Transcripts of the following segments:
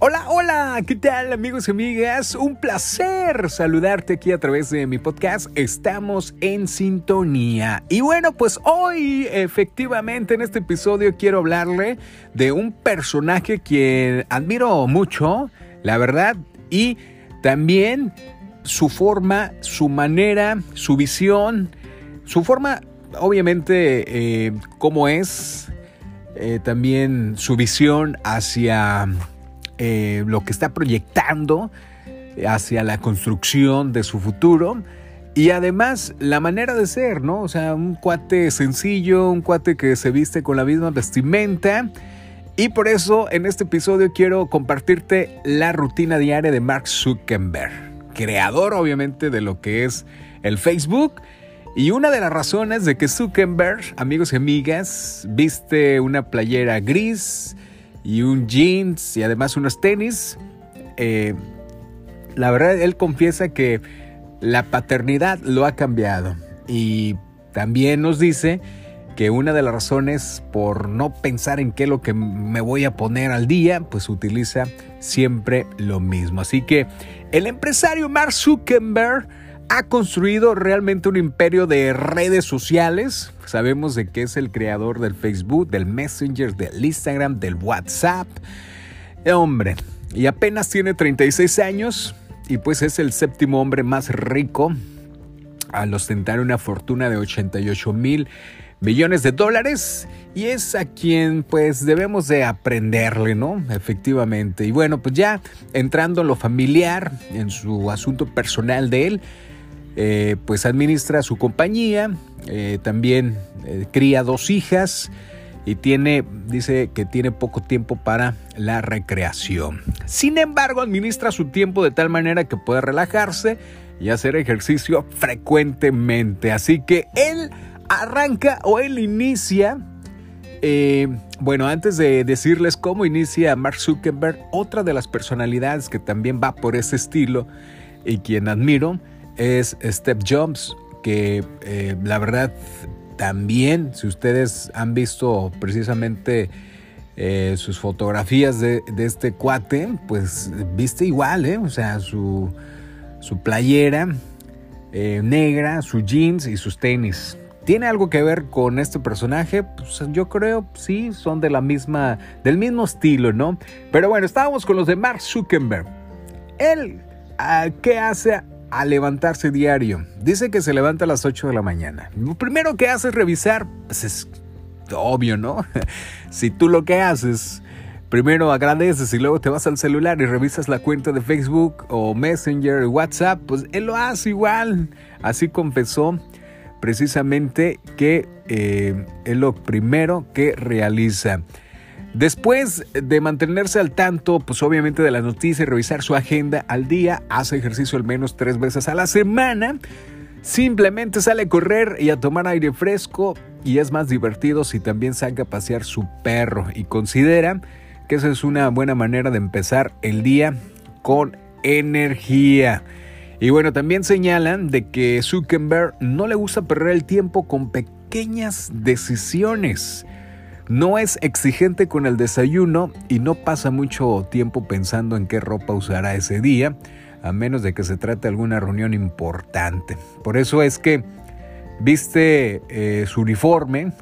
Hola, hola, ¿qué tal amigos y amigas? Un placer saludarte aquí a través de mi podcast. Estamos en sintonía. Y bueno, pues hoy efectivamente en este episodio quiero hablarle de un personaje que admiro mucho, la verdad, y también su forma, su manera, su visión, su forma, obviamente, eh, cómo es, eh, también su visión hacia eh, lo que está proyectando hacia la construcción de su futuro. Y además la manera de ser, ¿no? O sea, un cuate sencillo, un cuate que se viste con la misma vestimenta. Y por eso en este episodio quiero compartirte la rutina diaria de Mark Zuckerberg, creador obviamente de lo que es el Facebook. Y una de las razones de que Zuckerberg, amigos y amigas, viste una playera gris, y un jeans y además unos tenis. Eh, la verdad, él confiesa que la paternidad lo ha cambiado y también nos dice que una de las razones por no pensar en qué es lo que me voy a poner al día, pues utiliza siempre lo mismo. Así que el empresario Mark Zuckerberg ha construido realmente un imperio de redes sociales. Sabemos de que es el creador del Facebook, del Messenger, del Instagram, del WhatsApp. Hombre, y apenas tiene 36 años y pues es el séptimo hombre más rico al ostentar una fortuna de 88 mil millones de dólares y es a quien pues debemos de aprenderle, ¿no? Efectivamente. Y bueno, pues ya entrando en lo familiar, en su asunto personal de él, eh, pues administra su compañía, eh, también eh, cría dos hijas y tiene, dice que tiene poco tiempo para la recreación. Sin embargo, administra su tiempo de tal manera que puede relajarse y hacer ejercicio frecuentemente. Así que él arranca o él inicia bueno, antes de decirles cómo inicia Mark Zuckerberg, otra de las personalidades que también va por ese estilo y quien admiro es Step Jobs, que eh, la verdad también, si ustedes han visto precisamente eh, sus fotografías de, este cuate, pues viste igual, ¿eh? O sea, su, su playera eh, negra, su jeans y sus tenis. ¿Tiene algo que ver con este personaje? Pues yo creo, sí, son de la misma, del mismo estilo, ¿no? Pero bueno, estábamos con los de Mark Zuckerberg. Él, ah, ¿qué hace? A levantarse diario. Dice que se levanta a las 8 de la mañana. Lo primero que hace es revisar, pues es obvio, ¿no? si tú lo que haces, primero agradeces y luego te vas al celular y revisas la cuenta de Facebook o Messenger, WhatsApp, pues él lo hace igual. Así confesó precisamente que eh, es lo primero que realiza. Después de mantenerse al tanto, pues obviamente de las noticias y revisar su agenda al día, hace ejercicio al menos tres veces a la semana. Simplemente sale a correr y a tomar aire fresco y es más divertido si también saca a pasear su perro y considera que esa es una buena manera de empezar el día con energía. Y bueno, también señalan de que Zuckerberg no le gusta perder el tiempo con pequeñas decisiones. No es exigente con el desayuno y no pasa mucho tiempo pensando en qué ropa usará ese día, a menos de que se trate de alguna reunión importante. Por eso es que viste eh, su uniforme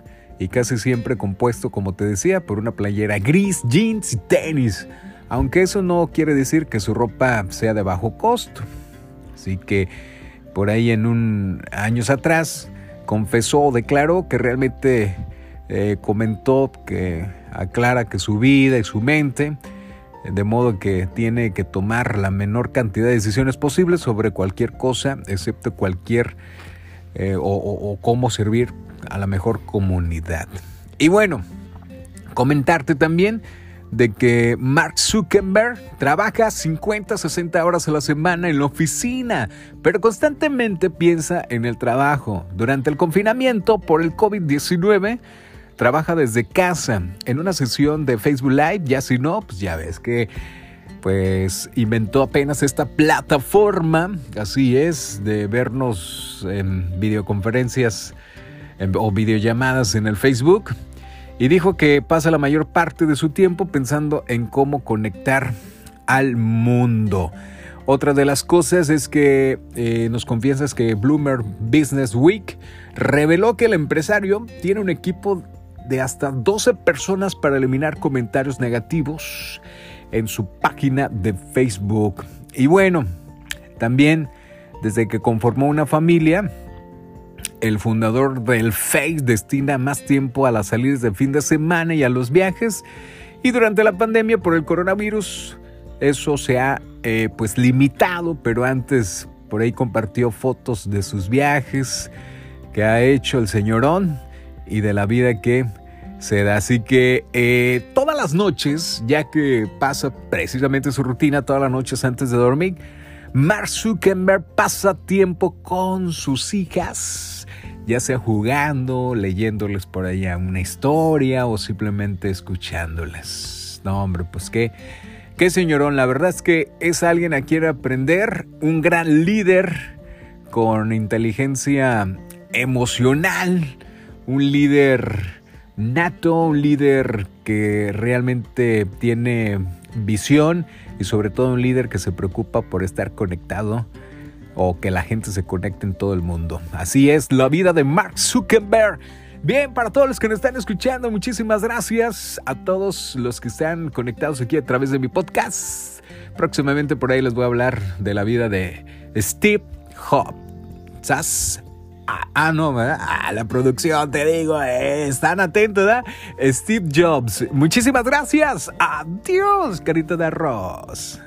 y casi siempre compuesto, como te decía, por una playera gris, jeans y tenis. Aunque eso no quiere decir que su ropa sea de bajo costo. Así que por ahí en un años atrás confesó o declaró que realmente eh, comentó que aclara que su vida y su mente, de modo que tiene que tomar la menor cantidad de decisiones posibles sobre cualquier cosa, excepto cualquier eh, o, o cómo servir a la mejor comunidad. Y bueno, comentarte también de que Mark Zuckerberg trabaja 50, 60 horas a la semana en la oficina, pero constantemente piensa en el trabajo. Durante el confinamiento por el COVID-19, trabaja desde casa en una sesión de Facebook Live, ya si no, pues ya ves que pues inventó apenas esta plataforma, así es, de vernos en videoconferencias o videollamadas en el Facebook y dijo que pasa la mayor parte de su tiempo pensando en cómo conectar al mundo. Otra de las cosas es que eh, nos confiesas que Bloomer Business Week reveló que el empresario tiene un equipo de hasta 12 personas para eliminar comentarios negativos en su página de Facebook. Y bueno, también desde que conformó una familia, el fundador del Face destina más tiempo a las salidas de fin de semana y a los viajes. Y durante la pandemia por el coronavirus, eso se ha eh, pues limitado, pero antes por ahí compartió fotos de sus viajes que ha hecho el señorón y de la vida que se da. Así que eh, todas las noches, ya que pasa precisamente su rutina todas las noches antes de dormir, Mark Zuckerberg pasa tiempo con sus hijas, ya sea jugando, leyéndoles por allá una historia o simplemente escuchándoles. No, hombre, pues qué, qué señorón, la verdad es que es alguien a quien aprender, un gran líder con inteligencia emocional, un líder nato, un líder que realmente tiene visión y sobre todo un líder que se preocupa por estar conectado o que la gente se conecte en todo el mundo. Así es la vida de Mark Zuckerberg. Bien, para todos los que nos están escuchando, muchísimas gracias a todos los que están conectados aquí a través de mi podcast. Próximamente por ahí les voy a hablar de la vida de Steve Jobs. Ah, ah, no, ¿verdad? Ah, la producción, te digo, eh, están atentos, ¿verdad? Steve Jobs. Muchísimas gracias. Adiós, carita de arroz.